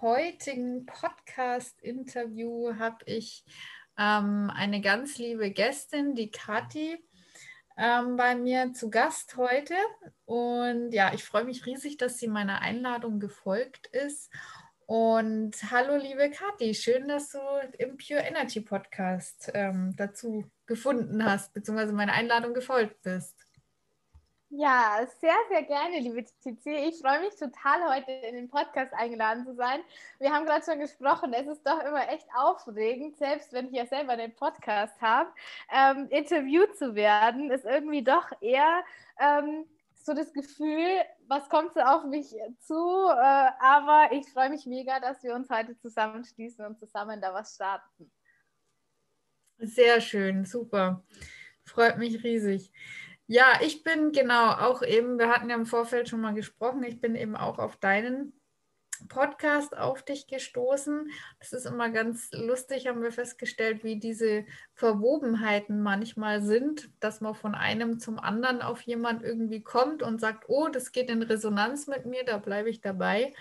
Heutigen Podcast-Interview habe ich ähm, eine ganz liebe Gästin, die Kathi, ähm, bei mir zu Gast heute. Und ja, ich freue mich riesig, dass sie meiner Einladung gefolgt ist. Und hallo, liebe Kathi, schön, dass du im Pure Energy Podcast ähm, dazu gefunden hast, beziehungsweise meiner Einladung gefolgt bist. Ja, sehr, sehr gerne, liebe Tizi. Ich freue mich total, heute in den Podcast eingeladen zu sein. Wir haben gerade schon gesprochen, es ist doch immer echt aufregend, selbst wenn ich ja selber den Podcast habe, ähm, interviewt zu werden, ist irgendwie doch eher ähm, so das Gefühl, was kommt so auf mich zu. Äh, aber ich freue mich mega, dass wir uns heute zusammenschließen und zusammen da was starten. Sehr schön, super. Freut mich riesig. Ja, ich bin genau auch eben, wir hatten ja im Vorfeld schon mal gesprochen, ich bin eben auch auf deinen Podcast auf dich gestoßen. Das ist immer ganz lustig, haben wir festgestellt, wie diese Verwobenheiten manchmal sind, dass man von einem zum anderen auf jemand irgendwie kommt und sagt, oh, das geht in Resonanz mit mir, da bleibe ich dabei.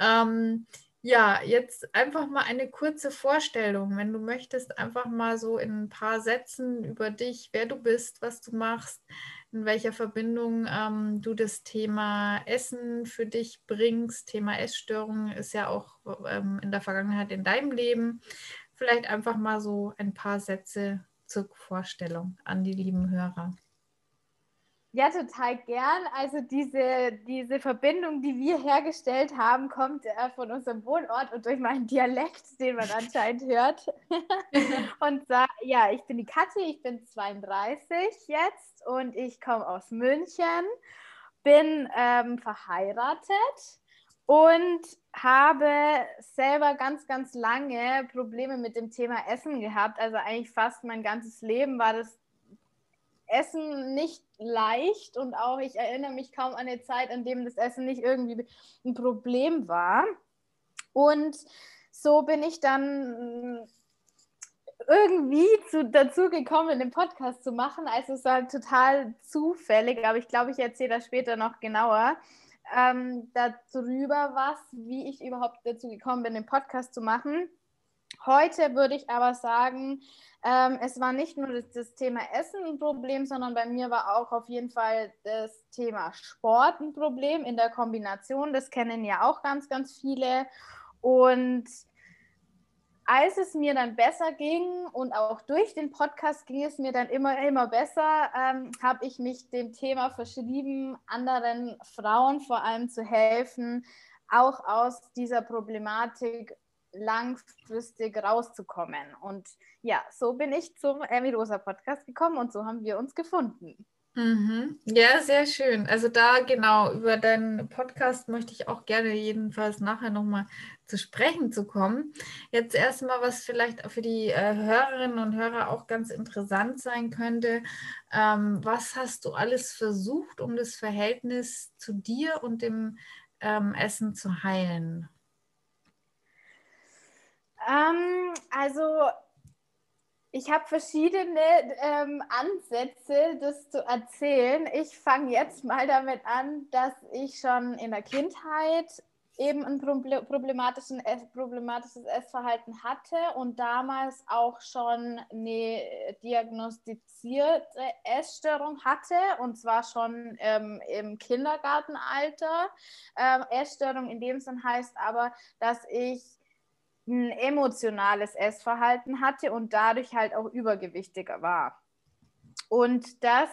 Ähm, ja, jetzt einfach mal eine kurze Vorstellung, wenn du möchtest, einfach mal so in ein paar Sätzen über dich, wer du bist, was du machst, in welcher Verbindung ähm, du das Thema Essen für dich bringst. Thema Essstörung ist ja auch ähm, in der Vergangenheit in deinem Leben. Vielleicht einfach mal so ein paar Sätze zur Vorstellung an die lieben Hörer. Ja, total gern. Also diese, diese Verbindung, die wir hergestellt haben, kommt äh, von unserem Wohnort und durch meinen Dialekt, den man anscheinend hört. und sag, ja, ich bin die Kathi, ich bin 32 jetzt und ich komme aus München, bin ähm, verheiratet und habe selber ganz, ganz lange Probleme mit dem Thema Essen gehabt. Also eigentlich fast mein ganzes Leben war das Essen nicht leicht und auch ich erinnere mich kaum an eine Zeit, an dem das Essen nicht irgendwie ein Problem war. Und so bin ich dann irgendwie zu, dazu gekommen, den Podcast zu machen. Also es war total zufällig, aber ich glaube, ich erzähle das später noch genauer ähm, darüber, was, wie ich überhaupt dazu gekommen bin, den Podcast zu machen. Heute würde ich aber sagen, ähm, es war nicht nur das, das, Thema Essen ein Problem, sondern bei mir war auch auf jeden Fall das Thema Sport ein Problem in der Kombination. Das kennen ja auch ganz, ganz viele. Und als es mir dann besser ging und auch durch den Podcast ging es mir dann immer, immer besser, ähm, habe ich mich dem Thema verschrieben, anderen Frauen vor allem zu helfen, auch aus dieser Problematik langfristig rauszukommen. Und ja, so bin ich zum Amy Rosa Podcast gekommen und so haben wir uns gefunden. Mhm. Ja, sehr schön. Also da genau über deinen Podcast möchte ich auch gerne jedenfalls nachher nochmal zu sprechen zu kommen. Jetzt erstmal, was vielleicht für die äh, Hörerinnen und Hörer auch ganz interessant sein könnte. Ähm, was hast du alles versucht, um das Verhältnis zu dir und dem ähm, Essen zu heilen? Ähm, also ich habe verschiedene ähm, Ansätze, das zu erzählen. Ich fange jetzt mal damit an, dass ich schon in der Kindheit eben ein problematischen, problematisches Essverhalten hatte und damals auch schon eine diagnostizierte Essstörung hatte und zwar schon ähm, im Kindergartenalter. Ähm, Essstörung in dem Sinn heißt aber, dass ich ein emotionales Essverhalten hatte und dadurch halt auch übergewichtiger war. Und das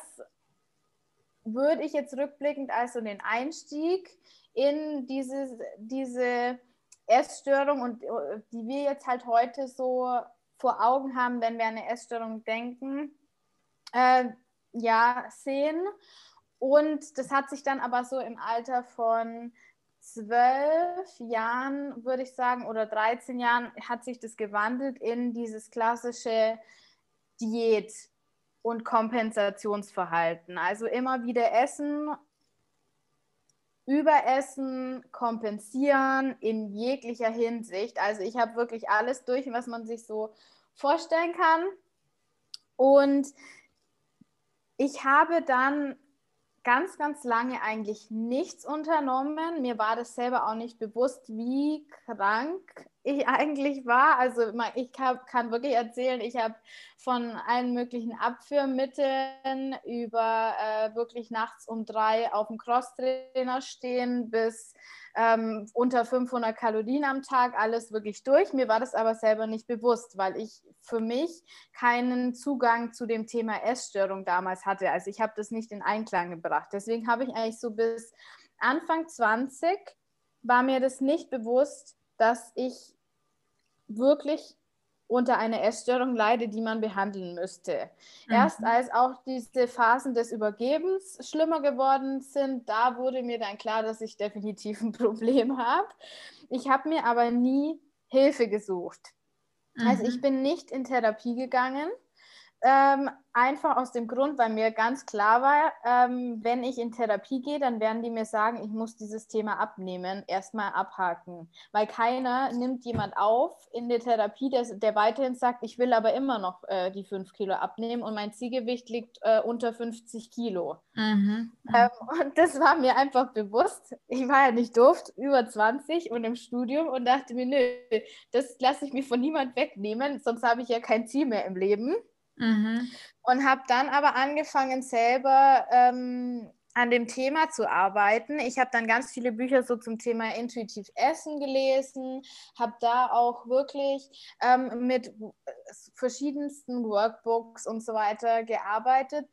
würde ich jetzt rückblickend als so den Einstieg in diese, diese Essstörung und äh, die wir jetzt halt heute so vor Augen haben, wenn wir an eine Essstörung denken, äh, ja, sehen. Und das hat sich dann aber so im Alter von zwölf Jahren, würde ich sagen, oder 13 Jahren, hat sich das gewandelt in dieses klassische Diät- und Kompensationsverhalten. Also immer wieder essen, überessen, kompensieren in jeglicher Hinsicht. Also ich habe wirklich alles durch, was man sich so vorstellen kann. Und ich habe dann ganz, ganz lange eigentlich nichts unternommen. Mir war das selber auch nicht bewusst, wie krank ich eigentlich war. Also ich kann wirklich erzählen, ich habe von allen möglichen Abführmitteln über äh, wirklich nachts um drei auf dem Crosstrainer stehen bis ähm, unter 500 Kalorien am Tag, alles wirklich durch. Mir war das aber selber nicht bewusst, weil ich für mich keinen Zugang zu dem Thema Essstörung damals hatte. Also ich habe das nicht in Einklang gebracht. Deswegen habe ich eigentlich so bis Anfang 20 war mir das nicht bewusst, dass ich wirklich unter einer Essstörung leide, die man behandeln müsste. Mhm. Erst als auch diese Phasen des Übergebens schlimmer geworden sind, da wurde mir dann klar, dass ich definitiv ein Problem habe. Ich habe mir aber nie Hilfe gesucht. Mhm. Also ich bin nicht in Therapie gegangen. Ähm, einfach aus dem Grund, weil mir ganz klar war, ähm, wenn ich in Therapie gehe, dann werden die mir sagen, ich muss dieses Thema abnehmen, erstmal abhaken. Weil keiner nimmt jemand auf in der Therapie, der, der weiterhin sagt, ich will aber immer noch äh, die 5 Kilo abnehmen und mein Zielgewicht liegt äh, unter 50 Kilo. Mhm. Ähm, und das war mir einfach bewusst. Ich war ja nicht doof, über 20 und im Studium und dachte mir, nö, das lasse ich mir von niemand wegnehmen, sonst habe ich ja kein Ziel mehr im Leben. Mhm. Und habe dann aber angefangen, selber ähm, an dem Thema zu arbeiten. Ich habe dann ganz viele Bücher so zum Thema intuitiv Essen gelesen, habe da auch wirklich ähm, mit verschiedensten Workbooks und so weiter gearbeitet,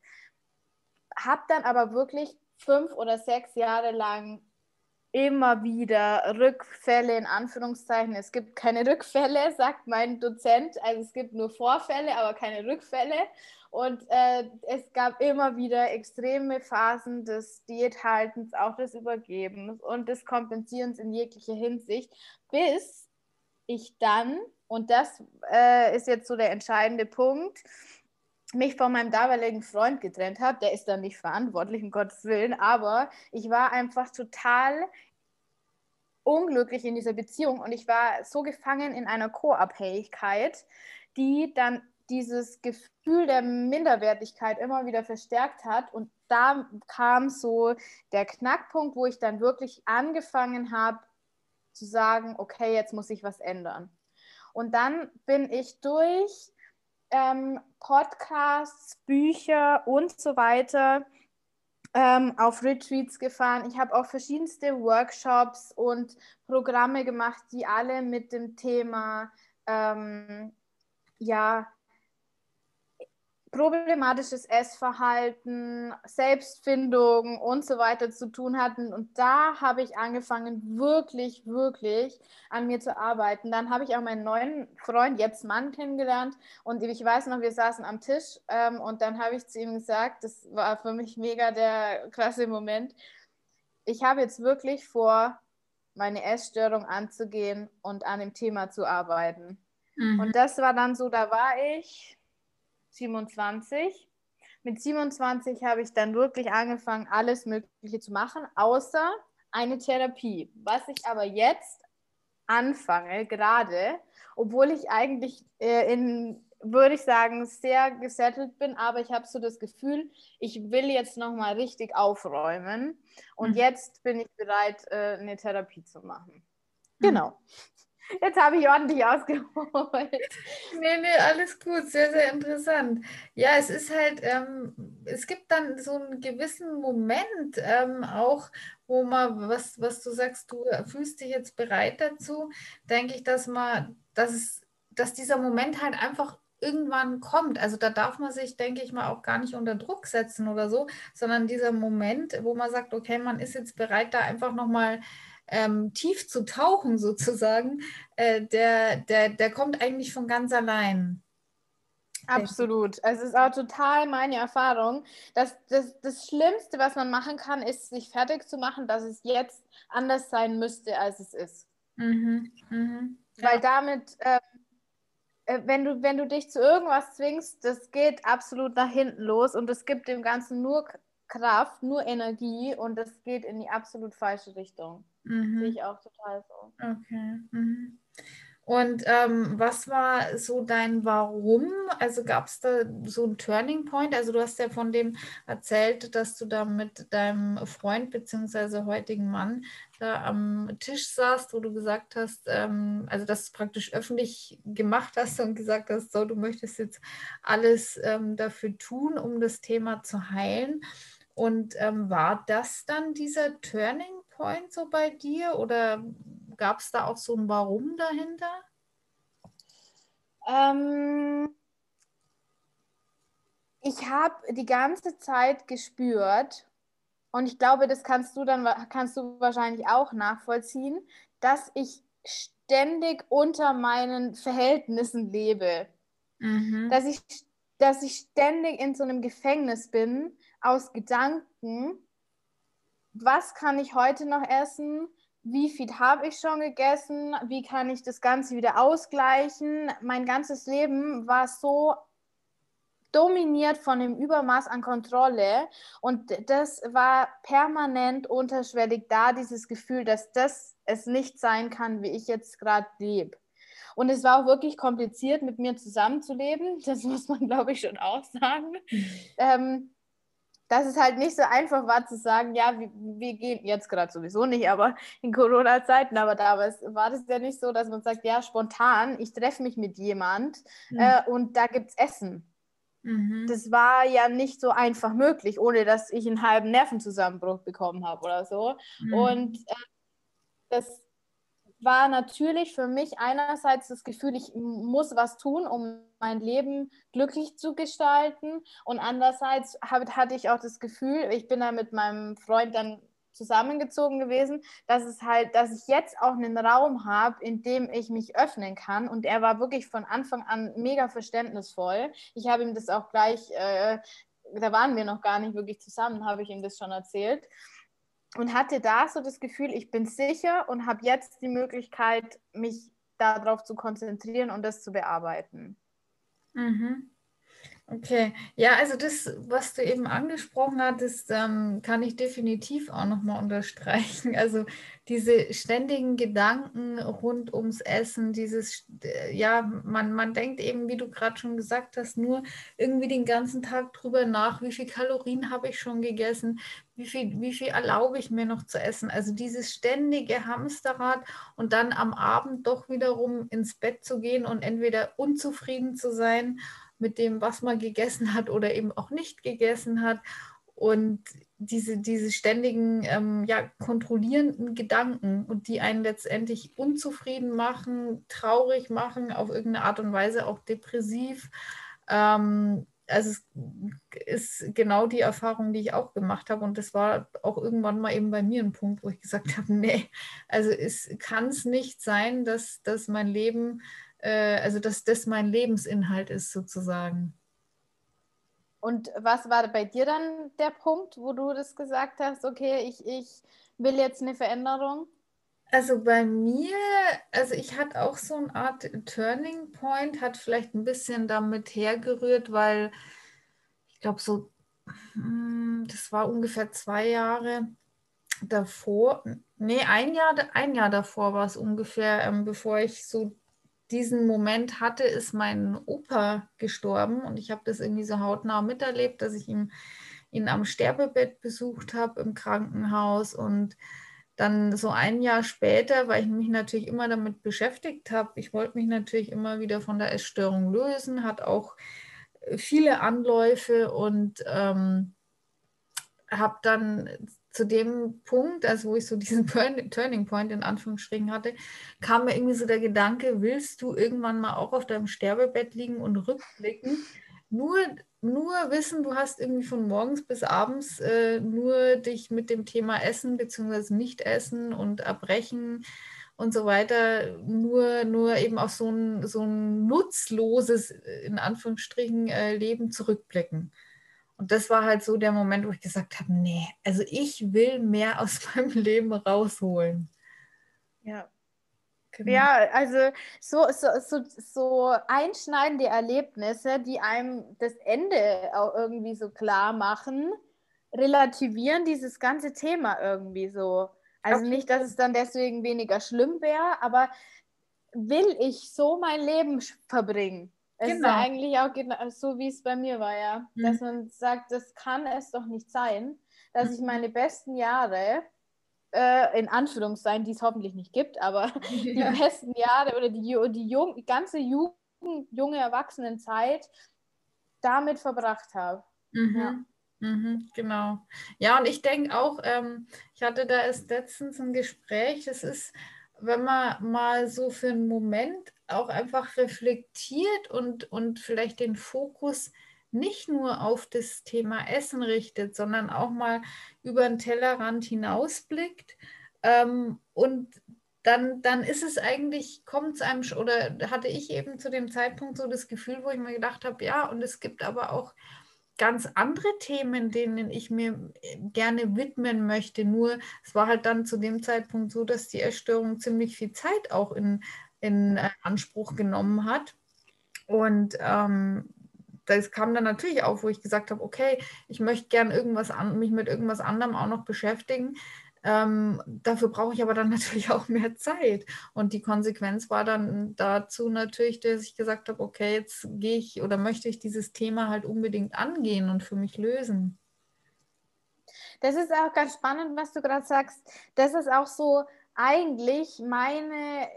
habe dann aber wirklich fünf oder sechs Jahre lang immer wieder Rückfälle in Anführungszeichen. Es gibt keine Rückfälle, sagt mein Dozent. Also es gibt nur Vorfälle, aber keine Rückfälle. Und äh, es gab immer wieder extreme Phasen des Diäthaltens, auch des Übergebens und des Kompensierens in jeglicher Hinsicht, bis ich dann, und das äh, ist jetzt so der entscheidende Punkt, mich von meinem damaligen Freund getrennt habe. Der ist dann nicht verantwortlich, um Gottes Willen, aber ich war einfach total unglücklich in dieser Beziehung und ich war so gefangen in einer Co-Abhängigkeit, die dann dieses Gefühl der Minderwertigkeit immer wieder verstärkt hat. Und da kam so der Knackpunkt, wo ich dann wirklich angefangen habe zu sagen, okay, jetzt muss ich was ändern. Und dann bin ich durch ähm, Podcasts, Bücher und so weiter ähm, auf Retreats gefahren. Ich habe auch verschiedenste Workshops und Programme gemacht, die alle mit dem Thema ähm, ja, problematisches Essverhalten, Selbstfindung und so weiter zu tun hatten. Und da habe ich angefangen, wirklich, wirklich an mir zu arbeiten. Dann habe ich auch meinen neuen Freund, jetzt Mann, kennengelernt. Und ich weiß noch, wir saßen am Tisch ähm, und dann habe ich zu ihm gesagt, das war für mich mega der krasse Moment. Ich habe jetzt wirklich vor, meine Essstörung anzugehen und an dem Thema zu arbeiten. Mhm. Und das war dann so, da war ich 27. Mit 27 habe ich dann wirklich angefangen, alles Mögliche zu machen, außer eine Therapie. Was ich aber jetzt anfange, gerade, obwohl ich eigentlich äh, in würde ich sagen, sehr gesettelt bin, aber ich habe so das Gefühl, ich will jetzt nochmal richtig aufräumen und mhm. jetzt bin ich bereit, äh, eine Therapie zu machen. Mhm. Genau. Jetzt habe ich ordentlich ausgeholt. Nee, nee, alles gut. Sehr, sehr interessant. Ja, es ist halt, ähm, es gibt dann so einen gewissen Moment ähm, auch, wo man, was, was du sagst, du fühlst dich jetzt bereit dazu, denke ich, dass man, dass es, dass dieser Moment halt einfach irgendwann kommt. Also da darf man sich, denke ich mal, auch gar nicht unter Druck setzen oder so, sondern dieser Moment, wo man sagt, okay, man ist jetzt bereit, da einfach nochmal mal ähm, tief zu tauchen sozusagen, äh, der, der, der kommt eigentlich von ganz allein. Absolut. Also es ist auch total meine Erfahrung, dass das, das Schlimmste, was man machen kann, ist, sich fertig zu machen, dass es jetzt anders sein müsste, als es ist. Mhm. Mhm. Weil ja. damit, ähm, äh, wenn, du, wenn du dich zu irgendwas zwingst, das geht absolut nach hinten los und es gibt dem Ganzen nur Kraft, nur Energie und das geht in die absolut falsche Richtung. Mhm. Sehe ich auch total so. Okay. Mhm. Und ähm, was war so dein Warum? Also gab es da so einen Turning Point? Also du hast ja von dem erzählt, dass du da mit deinem Freund bzw. heutigen Mann da am Tisch saßt, wo du gesagt hast, ähm, also dass du praktisch öffentlich gemacht hast und gesagt hast, so, du möchtest jetzt alles ähm, dafür tun, um das Thema zu heilen. Und ähm, war das dann dieser Turning Point so bei dir oder gab es da auch so ein Warum dahinter? Ähm, ich habe die ganze Zeit gespürt, und ich glaube, das kannst du dann kannst du wahrscheinlich auch nachvollziehen, dass ich ständig unter meinen Verhältnissen lebe. Mhm. Dass, ich, dass ich ständig in so einem Gefängnis bin aus Gedanken, was kann ich heute noch essen? Wie viel habe ich schon gegessen? Wie kann ich das Ganze wieder ausgleichen? Mein ganzes Leben war so dominiert von dem Übermaß an Kontrolle und das war permanent unterschwellig da, dieses Gefühl, dass das es nicht sein kann, wie ich jetzt gerade lebe. Und es war auch wirklich kompliziert, mit mir zusammenzuleben. Das muss man, glaube ich, schon auch sagen. Mhm. Ähm, dass es halt nicht so einfach war zu sagen, ja, wir, wir gehen jetzt gerade sowieso nicht, aber in Corona-Zeiten, aber damals war das ja nicht so, dass man sagt, ja, spontan, ich treffe mich mit jemand mhm. äh, und da gibt es Essen. Mhm. Das war ja nicht so einfach möglich, ohne dass ich einen halben Nervenzusammenbruch bekommen habe oder so. Mhm. Und äh, das war natürlich für mich einerseits das Gefühl, ich muss was tun, um mein Leben glücklich zu gestalten. Und andererseits hatte ich auch das Gefühl, ich bin da mit meinem Freund dann zusammengezogen gewesen, dass es halt, dass ich jetzt auch einen Raum habe, in dem ich mich öffnen kann. Und er war wirklich von Anfang an mega verständnisvoll. Ich habe ihm das auch gleich, äh, da waren wir noch gar nicht wirklich zusammen, habe ich ihm das schon erzählt und hatte da so das Gefühl, ich bin sicher und habe jetzt die Möglichkeit, mich darauf zu konzentrieren und das zu bearbeiten. Mhm. Okay, ja, also das, was du eben angesprochen hattest, ähm, kann ich definitiv auch nochmal unterstreichen. Also diese ständigen Gedanken rund ums Essen, dieses, äh, ja, man, man denkt eben, wie du gerade schon gesagt hast, nur irgendwie den ganzen Tag drüber nach, wie viel Kalorien habe ich schon gegessen, wie viel, wie viel erlaube ich mir noch zu essen. Also dieses ständige Hamsterrad und dann am Abend doch wiederum ins Bett zu gehen und entweder unzufrieden zu sein mit dem, was man gegessen hat oder eben auch nicht gegessen hat. Und diese, diese ständigen, ähm, ja, kontrollierenden Gedanken und die einen letztendlich unzufrieden machen, traurig machen, auf irgendeine Art und Weise auch depressiv. Ähm, also es ist genau die Erfahrung, die ich auch gemacht habe. Und das war auch irgendwann mal eben bei mir ein Punkt, wo ich gesagt habe, nee, also es kann es nicht sein, dass, dass mein Leben also dass das mein Lebensinhalt ist sozusagen. Und was war bei dir dann der Punkt, wo du das gesagt hast, okay, ich, ich will jetzt eine Veränderung? Also bei mir, also ich hatte auch so eine Art Turning Point, hat vielleicht ein bisschen damit hergerührt, weil ich glaube so, hm, das war ungefähr zwei Jahre davor, nee, ein Jahr, ein Jahr davor war es ungefähr, ähm, bevor ich so diesen Moment hatte, ist mein Opa gestorben und ich habe das irgendwie so hautnah miterlebt, dass ich ihn, ihn am Sterbebett besucht habe im Krankenhaus und dann so ein Jahr später, weil ich mich natürlich immer damit beschäftigt habe, ich wollte mich natürlich immer wieder von der Essstörung lösen, hat auch viele Anläufe und ähm, habe dann zu dem Punkt, also wo ich so diesen Turning Point in Anführungsstrichen hatte, kam mir irgendwie so der Gedanke, willst du irgendwann mal auch auf deinem Sterbebett liegen und rückblicken? Nur, nur wissen, du hast irgendwie von morgens bis abends äh, nur dich mit dem Thema Essen bzw. Nicht-Essen und Erbrechen und so weiter, nur, nur eben auf so ein, so ein nutzloses, in Anführungsstrichen, äh, Leben zurückblicken. Und das war halt so der Moment, wo ich gesagt habe, nee, also ich will mehr aus meinem Leben rausholen. Ja. Genau. Ja, also so, so, so, so einschneidende Erlebnisse, die einem das Ende auch irgendwie so klar machen, relativieren dieses ganze Thema irgendwie so. Also Absolut. nicht, dass es dann deswegen weniger schlimm wäre, aber will ich so mein Leben verbringen? Es genau. ist ja eigentlich auch genau so, wie es bei mir war, ja. Mhm. Dass man sagt, das kann es doch nicht sein, dass mhm. ich meine besten Jahre, äh, in Anführungszeichen, die es hoffentlich nicht gibt, aber die besten Jahre oder die, die, jung, die ganze Jugend, junge Erwachsenenzeit damit verbracht habe. Mhm. Ja. Mhm, genau. Ja, und ich denke auch, ähm, ich hatte da erst letztens ein Gespräch, es ist, wenn man mal so für einen Moment auch einfach reflektiert und, und vielleicht den Fokus nicht nur auf das Thema Essen richtet, sondern auch mal über den Tellerrand hinausblickt. Ähm, und dann, dann ist es eigentlich, kommt es einem, oder hatte ich eben zu dem Zeitpunkt so das Gefühl, wo ich mir gedacht habe, ja, und es gibt aber auch ganz andere Themen, denen ich mir gerne widmen möchte. Nur es war halt dann zu dem Zeitpunkt so, dass die Essstörung ziemlich viel Zeit auch in in äh, Anspruch genommen hat. Und ähm, das kam dann natürlich auf, wo ich gesagt habe, okay, ich möchte gern irgendwas an, mich mit irgendwas anderem auch noch beschäftigen. Ähm, dafür brauche ich aber dann natürlich auch mehr Zeit. Und die Konsequenz war dann dazu natürlich, dass ich gesagt habe, okay, jetzt gehe ich oder möchte ich dieses Thema halt unbedingt angehen und für mich lösen. Das ist auch ganz spannend, was du gerade sagst. Das ist auch so eigentlich meine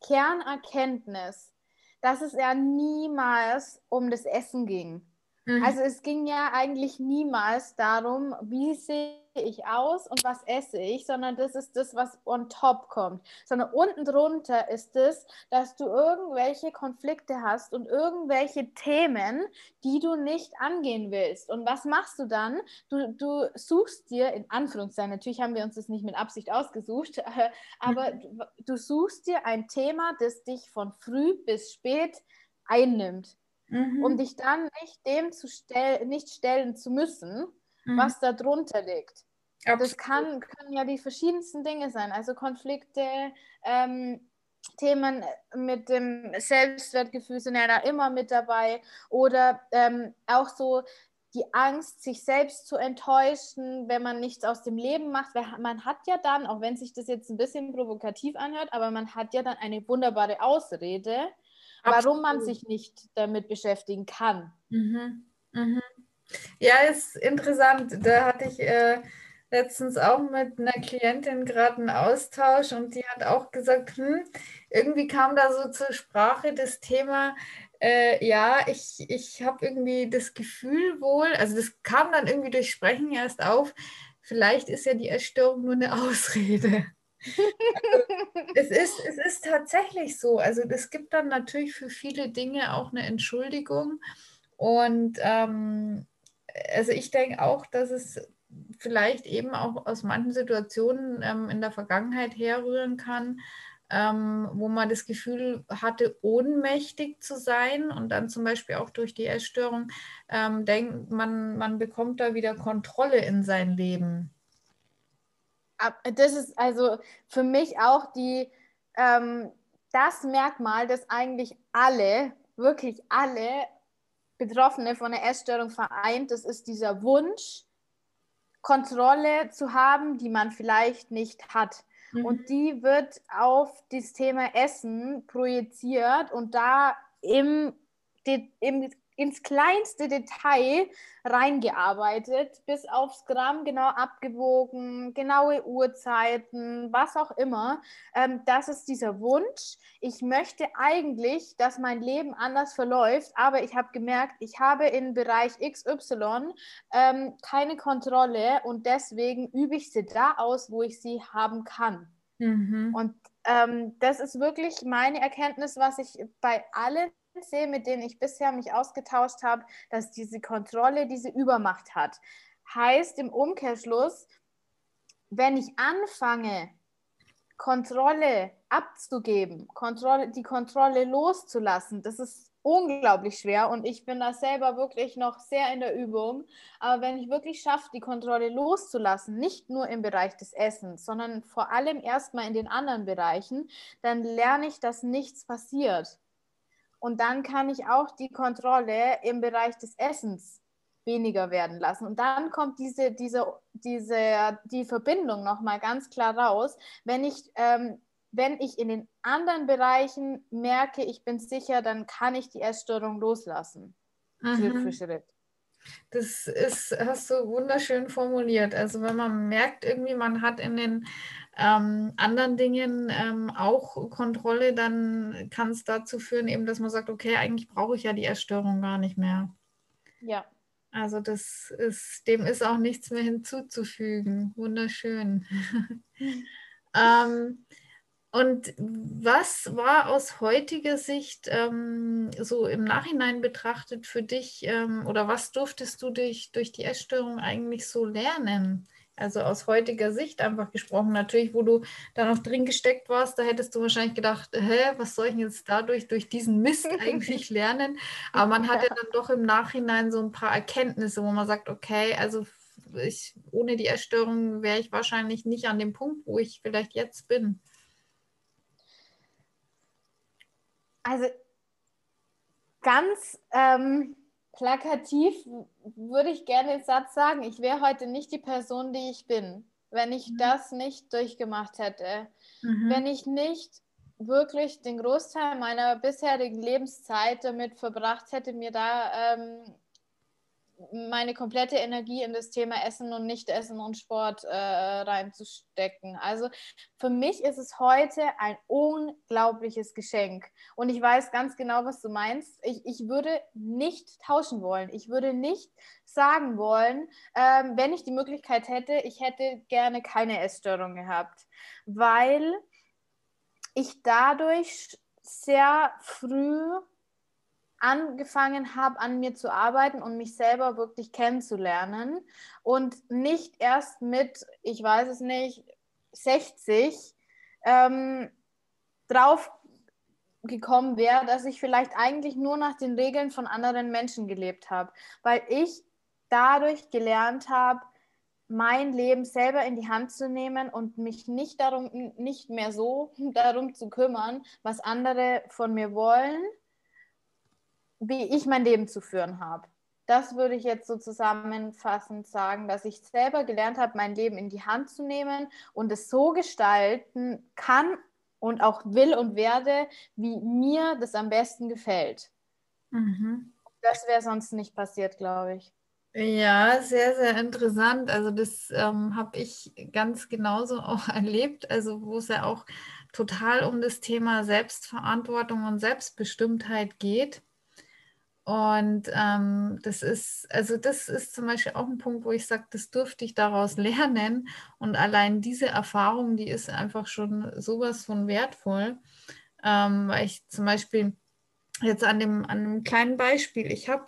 Kernerkenntnis, dass es ja niemals um das Essen ging. Mhm. Also es ging ja eigentlich niemals darum, wie sehe ich aus und was esse ich, sondern das ist das, was on top kommt. Sondern unten drunter ist es, dass du irgendwelche Konflikte hast und irgendwelche Themen, die du nicht angehen willst. Und was machst du dann? Du, du suchst dir, in Anführungszeichen, natürlich haben wir uns das nicht mit Absicht ausgesucht, aber mhm. du, du suchst dir ein Thema, das dich von früh bis spät einnimmt mhm. um dich dann nicht dem zu stell nicht stellen zu müssen, mhm. was da drunter liegt. Absolut. Das kann, können ja die verschiedensten Dinge sein, also Konflikte, ähm, Themen mit dem Selbstwertgefühl sind ja da immer mit dabei oder ähm, auch so die Angst, sich selbst zu enttäuschen, wenn man nichts aus dem Leben macht. Weil man hat ja dann, auch wenn sich das jetzt ein bisschen provokativ anhört, aber man hat ja dann eine wunderbare Ausrede. Warum man sich nicht damit beschäftigen kann. Mhm. Mhm. Ja, ist interessant. Da hatte ich äh, letztens auch mit einer Klientin gerade einen Austausch und die hat auch gesagt, hm, irgendwie kam da so zur Sprache das Thema, äh, ja, ich, ich habe irgendwie das Gefühl wohl, also das kam dann irgendwie durch Sprechen erst auf, vielleicht ist ja die Essstörung nur eine Ausrede. Also, es, ist, es ist tatsächlich so. Also es gibt dann natürlich für viele Dinge auch eine Entschuldigung. Und ähm, also ich denke auch, dass es vielleicht eben auch aus manchen Situationen ähm, in der Vergangenheit herrühren kann, ähm, wo man das Gefühl hatte, ohnmächtig zu sein und dann zum Beispiel auch durch die Essstörung ähm, denkt man, man bekommt da wieder Kontrolle in sein Leben das ist also für mich auch die, ähm, das Merkmal, das eigentlich alle, wirklich alle Betroffene von der Essstörung vereint. Das ist dieser Wunsch, Kontrolle zu haben, die man vielleicht nicht hat. Mhm. Und die wird auf das Thema Essen projiziert und da im, im ins kleinste Detail reingearbeitet, bis aufs Gramm genau abgewogen, genaue Uhrzeiten, was auch immer. Ähm, das ist dieser Wunsch. Ich möchte eigentlich, dass mein Leben anders verläuft, aber ich habe gemerkt, ich habe im Bereich XY ähm, keine Kontrolle und deswegen übe ich sie da aus, wo ich sie haben kann. Mhm. Und ähm, das ist wirklich meine Erkenntnis, was ich bei allen sehe, mit denen ich bisher mich ausgetauscht habe, dass diese Kontrolle diese Übermacht hat. Heißt im Umkehrschluss, wenn ich anfange, Kontrolle abzugeben, Kontrolle, die Kontrolle loszulassen, das ist unglaublich schwer und ich bin da selber wirklich noch sehr in der Übung. Aber wenn ich wirklich schaffe, die Kontrolle loszulassen, nicht nur im Bereich des Essens, sondern vor allem erstmal in den anderen Bereichen, dann lerne ich, dass nichts passiert. Und dann kann ich auch die Kontrolle im Bereich des Essens weniger werden lassen. Und dann kommt diese, diese, diese, die Verbindung nochmal ganz klar raus. Wenn ich, ähm, wenn ich in den anderen Bereichen merke, ich bin sicher, dann kann ich die Essstörung loslassen. Schritt für Schritt. Das ist, hast du wunderschön formuliert. Also wenn man merkt, irgendwie, man hat in den ähm, anderen Dingen ähm, auch Kontrolle, dann kann es dazu führen, eben, dass man sagt, okay, eigentlich brauche ich ja die Erstörung gar nicht mehr. Ja. Also das ist, dem ist auch nichts mehr hinzuzufügen. Wunderschön. ähm, und was war aus heutiger Sicht ähm, so im Nachhinein betrachtet für dich ähm, oder was durftest du durch, durch die Essstörung eigentlich so lernen? Also aus heutiger Sicht einfach gesprochen. Natürlich, wo du da noch drin gesteckt warst, da hättest du wahrscheinlich gedacht, hä, was soll ich jetzt dadurch durch diesen Mist eigentlich lernen? Aber man hat ja dann doch im Nachhinein so ein paar Erkenntnisse, wo man sagt, okay, also ich, ohne die Erstörung wäre ich wahrscheinlich nicht an dem Punkt, wo ich vielleicht jetzt bin. Also ganz ähm, plakativ würde ich gerne den Satz sagen, ich wäre heute nicht die Person, die ich bin, wenn ich mhm. das nicht durchgemacht hätte. Mhm. Wenn ich nicht wirklich den Großteil meiner bisherigen Lebenszeit damit verbracht hätte, mir da ähm, meine komplette Energie in das Thema Essen und Nicht-Essen und Sport äh, reinzustecken. Also für mich ist es heute ein unglaubliches Geschenk. Und ich weiß ganz genau, was du meinst. Ich, ich würde nicht tauschen wollen. Ich würde nicht sagen wollen, ähm, wenn ich die Möglichkeit hätte, ich hätte gerne keine Essstörung gehabt, weil ich dadurch sehr früh angefangen habe, an mir zu arbeiten und mich selber wirklich kennenzulernen. Und nicht erst mit, ich weiß es nicht, 60 ähm, drauf gekommen wäre, dass ich vielleicht eigentlich nur nach den Regeln von anderen Menschen gelebt habe, weil ich dadurch gelernt habe, mein Leben selber in die Hand zu nehmen und mich nicht darum nicht mehr so darum zu kümmern, was andere von mir wollen, wie ich mein Leben zu führen habe. Das würde ich jetzt so zusammenfassend sagen, dass ich selber gelernt habe, mein Leben in die Hand zu nehmen und es so gestalten kann und auch will und werde, wie mir das am besten gefällt. Mhm. Das wäre sonst nicht passiert, glaube ich. Ja, sehr, sehr interessant. Also das ähm, habe ich ganz genauso auch erlebt. Also wo es ja auch total um das Thema Selbstverantwortung und Selbstbestimmtheit geht. Und ähm, das ist, also das ist zum Beispiel auch ein Punkt, wo ich sage, das durfte ich daraus lernen. Und allein diese Erfahrung, die ist einfach schon sowas von wertvoll. Ähm, weil ich zum Beispiel jetzt an dem, an einem kleinen Beispiel, ich habe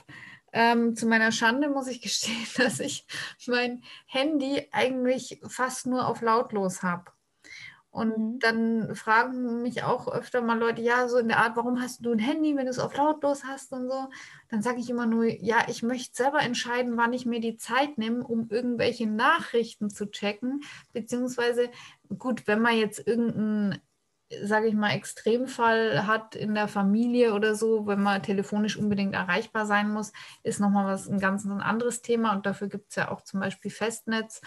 ähm, zu meiner Schande muss ich gestehen, dass ich mein Handy eigentlich fast nur auf lautlos habe. Und mhm. dann fragen mich auch öfter mal Leute, ja, so in der Art, warum hast du ein Handy, wenn du es auf lautlos hast und so. Dann sage ich immer nur, ja, ich möchte selber entscheiden, wann ich mir die Zeit nehme, um irgendwelche Nachrichten zu checken. Beziehungsweise, gut, wenn man jetzt irgendeinen, sage ich mal, Extremfall hat in der Familie oder so, wenn man telefonisch unbedingt erreichbar sein muss, ist nochmal was ein ganz ein anderes Thema. Und dafür gibt es ja auch zum Beispiel Festnetz.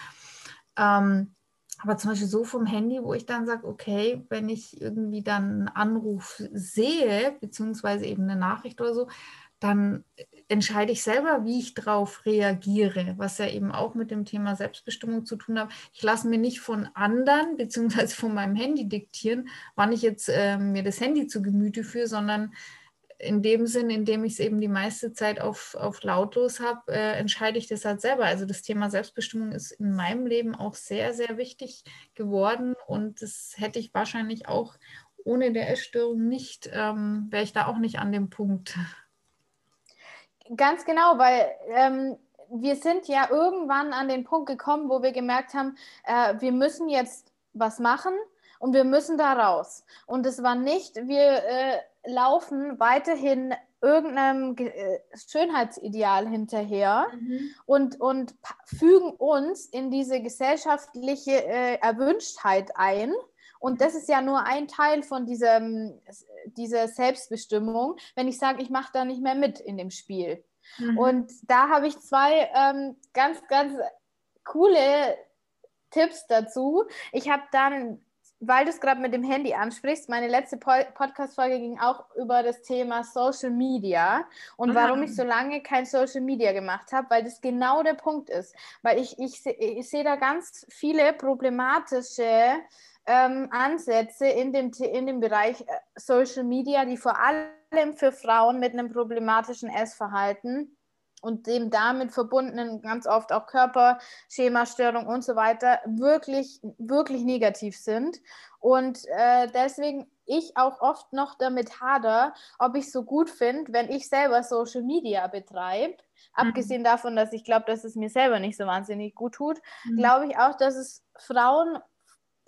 Ähm, aber zum Beispiel so vom Handy, wo ich dann sage, okay, wenn ich irgendwie dann einen Anruf sehe, beziehungsweise eben eine Nachricht oder so, dann entscheide ich selber, wie ich darauf reagiere, was ja eben auch mit dem Thema Selbstbestimmung zu tun hat. Ich lasse mir nicht von anderen beziehungsweise von meinem Handy diktieren, wann ich jetzt äh, mir das Handy zu Gemüte führe, sondern in dem Sinn, in dem ich es eben die meiste Zeit auf, auf lautlos habe, äh, entscheide ich das halt selber. Also das Thema Selbstbestimmung ist in meinem Leben auch sehr, sehr wichtig geworden und das hätte ich wahrscheinlich auch ohne der Essstörung nicht, ähm, wäre ich da auch nicht an dem Punkt. Ganz genau, weil ähm, wir sind ja irgendwann an den Punkt gekommen, wo wir gemerkt haben, äh, wir müssen jetzt was machen und wir müssen da raus. Und es war nicht, wir äh, laufen weiterhin irgendeinem äh, Schönheitsideal hinterher mhm. und, und fügen uns in diese gesellschaftliche äh, Erwünschtheit ein. Und das ist ja nur ein Teil von diesem, dieser Selbstbestimmung, wenn ich sage, ich mache da nicht mehr mit in dem Spiel. Mhm. Und da habe ich zwei ähm, ganz, ganz coole Tipps dazu. Ich habe dann weil du es gerade mit dem Handy ansprichst, meine letzte po Podcast-Folge ging auch über das Thema Social Media und ah. warum ich so lange kein Social Media gemacht habe, weil das genau der Punkt ist. Weil ich, ich, ich sehe da ganz viele problematische ähm, Ansätze in dem, in dem Bereich äh, Social Media, die vor allem für Frauen mit einem problematischen Essverhalten und dem damit verbundenen ganz oft auch Körperschemastörung und so weiter wirklich, wirklich negativ sind. Und äh, deswegen ich auch oft noch damit hader, ob ich so gut finde, wenn ich selber Social Media betreibe. Mhm. Abgesehen davon, dass ich glaube, dass es mir selber nicht so wahnsinnig gut tut, mhm. glaube ich auch, dass es Frauen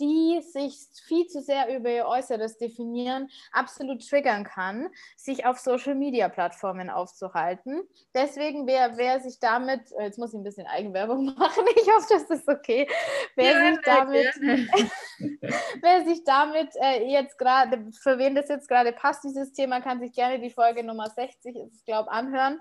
die sich viel zu sehr über ihr Äußeres definieren, absolut triggern kann, sich auf Social-Media-Plattformen aufzuhalten. Deswegen, wer, wer sich damit, äh, jetzt muss ich ein bisschen Eigenwerbung machen, ich hoffe, das ist okay, wer ja, sich damit, wer sich damit äh, jetzt gerade, für wen das jetzt gerade passt, dieses Thema, kann sich gerne die Folge Nummer 60, ist glaube anhören.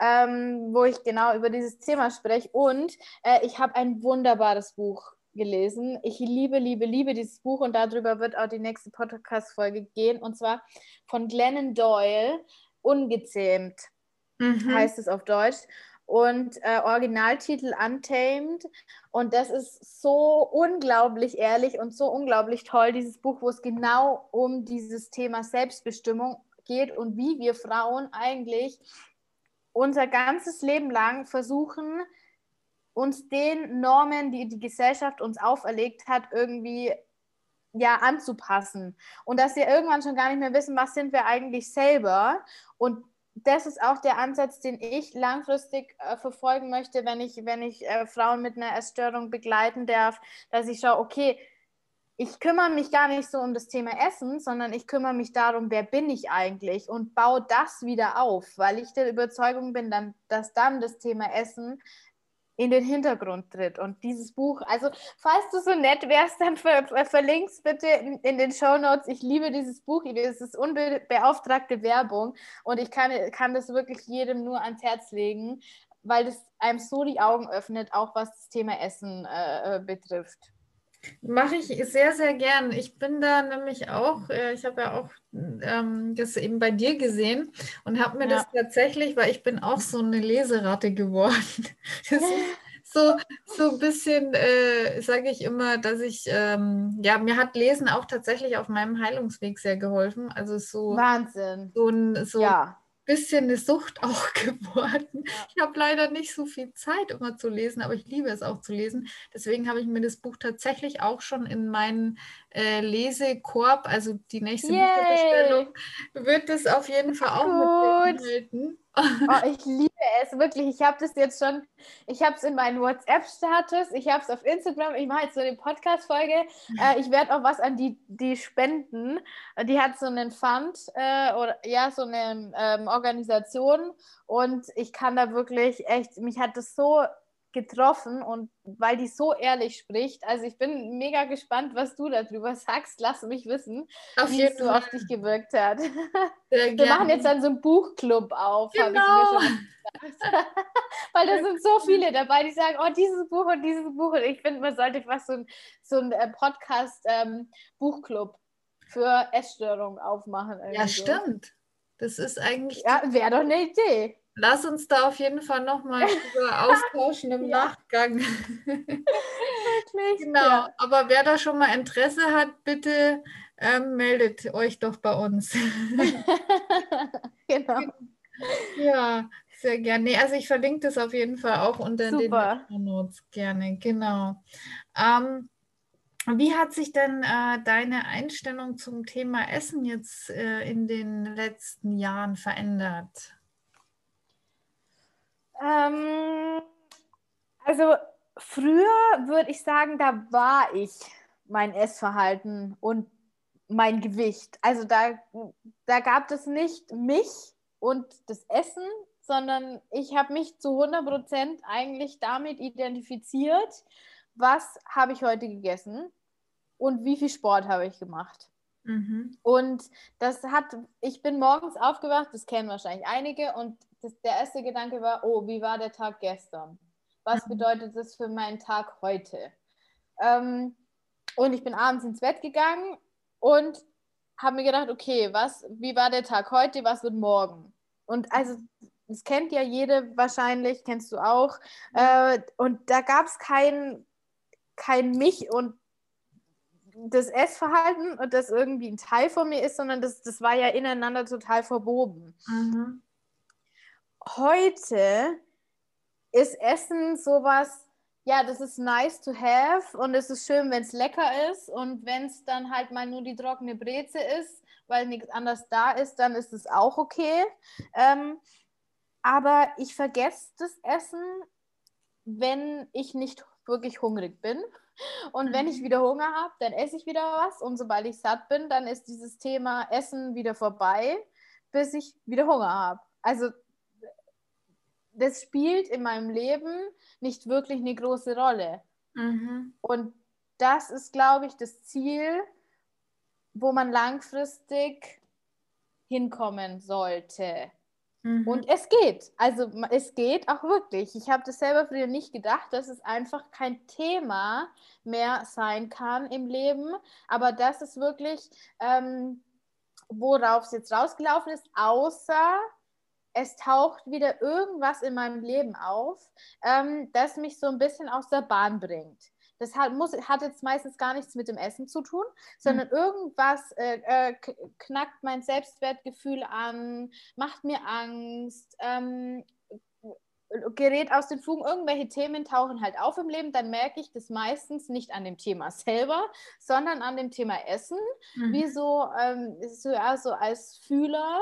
Ähm, wo ich genau über dieses Thema spreche. Und äh, ich habe ein wunderbares Buch gelesen. Ich liebe, liebe, liebe dieses Buch und darüber wird auch die nächste Podcast-Folge gehen. Und zwar von Glennon Doyle, Ungezähmt mhm. heißt es auf Deutsch. Und äh, Originaltitel Untamed. Und das ist so unglaublich ehrlich und so unglaublich toll, dieses Buch, wo es genau um dieses Thema Selbstbestimmung geht und wie wir Frauen eigentlich unser ganzes Leben lang versuchen, uns den Normen, die die Gesellschaft uns auferlegt hat, irgendwie ja anzupassen. Und dass wir irgendwann schon gar nicht mehr wissen, was sind wir eigentlich selber. Und das ist auch der Ansatz, den ich langfristig äh, verfolgen möchte, wenn ich, wenn ich äh, Frauen mit einer Essstörung begleiten darf, dass ich schaue, okay, ich kümmere mich gar nicht so um das Thema Essen, sondern ich kümmere mich darum, wer bin ich eigentlich und baue das wieder auf, weil ich der Überzeugung bin, dann, dass dann das Thema Essen in den Hintergrund tritt. Und dieses Buch, also falls du so nett wärst, dann ver verlinkst bitte in, in den Show Notes. Ich liebe dieses Buch. Es ist unbeauftragte Werbung und ich kann, kann das wirklich jedem nur ans Herz legen, weil es einem so die Augen öffnet, auch was das Thema Essen äh, äh betrifft. Mache ich sehr, sehr gern. Ich bin da nämlich auch, äh, ich habe ja auch ähm, das eben bei dir gesehen und habe mir ja. das tatsächlich, weil ich bin auch so eine Leseratte geworden. Das ist so, so ein bisschen, äh, sage ich immer, dass ich, ähm, ja, mir hat Lesen auch tatsächlich auf meinem Heilungsweg sehr geholfen. Also so. Wahnsinn. So ein, so ja bisschen eine Sucht auch geworden. Ja. Ich habe leider nicht so viel Zeit, immer zu lesen, aber ich liebe es auch zu lesen. Deswegen habe ich mir das Buch tatsächlich auch schon in meinen äh, Lesekorb, also die nächste Yay. Buchbestellung, wird es auf jeden Fall auch Gut. mit beinhalten. Oh, ich liebe es wirklich. Ich habe das jetzt schon, ich habe es in meinen WhatsApp-Status, ich habe es auf Instagram, ich mache jetzt so eine Podcast-Folge. Äh, ich werde auch was an die, die spenden. Die hat so einen Fund äh, oder ja, so eine ähm, Organisation und ich kann da wirklich echt, mich hat das so getroffen und weil die so ehrlich spricht. Also ich bin mega gespannt, was du darüber sagst. Lass mich wissen, auf wie es so auf dich gewirkt hat. Sehr Wir machen jetzt dann so einen Buchclub auf, genau. habe ich mir schon gesagt. weil da sind so viele dabei, die sagen, oh, dieses Buch und dieses Buch. Und ich finde, man sollte fast so ein, so ein äh, Podcast-Buchclub ähm, für Essstörungen aufmachen. Ja, so. stimmt. Das ist eigentlich. Ja, wäre doch eine Idee. Lass uns da auf jeden Fall nochmal austauschen im ja. Nachgang. Wirklich? Genau. Ja. Aber wer da schon mal Interesse hat, bitte ähm, meldet euch doch bei uns. genau. Ja, sehr gerne. also ich verlinke das auf jeden Fall auch unter Super. den Notes gerne. Genau. Ähm, wie hat sich denn äh, deine Einstellung zum Thema Essen jetzt äh, in den letzten Jahren verändert? Ähm, also früher würde ich sagen, da war ich mein Essverhalten und mein Gewicht. Also da, da gab es nicht mich und das Essen, sondern ich habe mich zu 100 Prozent eigentlich damit identifiziert, was habe ich heute gegessen und wie viel Sport habe ich gemacht. Mhm. Und das hat, ich bin morgens aufgewacht, das kennen wahrscheinlich einige, und das, der erste Gedanke war, oh, wie war der Tag gestern? Was bedeutet das für meinen Tag heute? Ähm, und ich bin abends ins Bett gegangen und habe mir gedacht, okay, was, wie war der Tag heute, was wird morgen? Und also, das kennt ja jede wahrscheinlich, kennst du auch. Äh, und da gab es kein, kein Mich und das Essverhalten und das irgendwie ein Teil von mir ist, sondern das, das war ja ineinander total verbogen. Mhm. Heute ist Essen sowas, ja, das ist nice to have und es ist schön, wenn es lecker ist und wenn es dann halt mal nur die trockene Breze ist, weil nichts anderes da ist, dann ist es auch okay. Ähm, aber ich vergesse das Essen, wenn ich nicht wirklich hungrig bin. Und wenn ich mhm. wieder Hunger habe, dann esse ich wieder was. Und sobald ich satt bin, dann ist dieses Thema Essen wieder vorbei, bis ich wieder Hunger habe. Also das spielt in meinem Leben nicht wirklich eine große Rolle. Mhm. Und das ist, glaube ich, das Ziel, wo man langfristig hinkommen sollte. Mhm. Und es geht. Also es geht auch wirklich. Ich habe das selber früher nicht gedacht, dass es einfach kein Thema mehr sein kann im Leben. Aber das ist wirklich, ähm, worauf es jetzt rausgelaufen ist, außer es taucht wieder irgendwas in meinem Leben auf, ähm, das mich so ein bisschen aus der Bahn bringt. Das hat, muss, hat jetzt meistens gar nichts mit dem Essen zu tun, sondern mhm. irgendwas äh, äh, knackt mein Selbstwertgefühl an, macht mir Angst, ähm, gerät aus den Fugen, irgendwelche Themen tauchen halt auf im Leben, dann merke ich das meistens nicht an dem Thema selber, sondern an dem Thema Essen, mhm. wie so, ähm, so, ja, so als Fühler.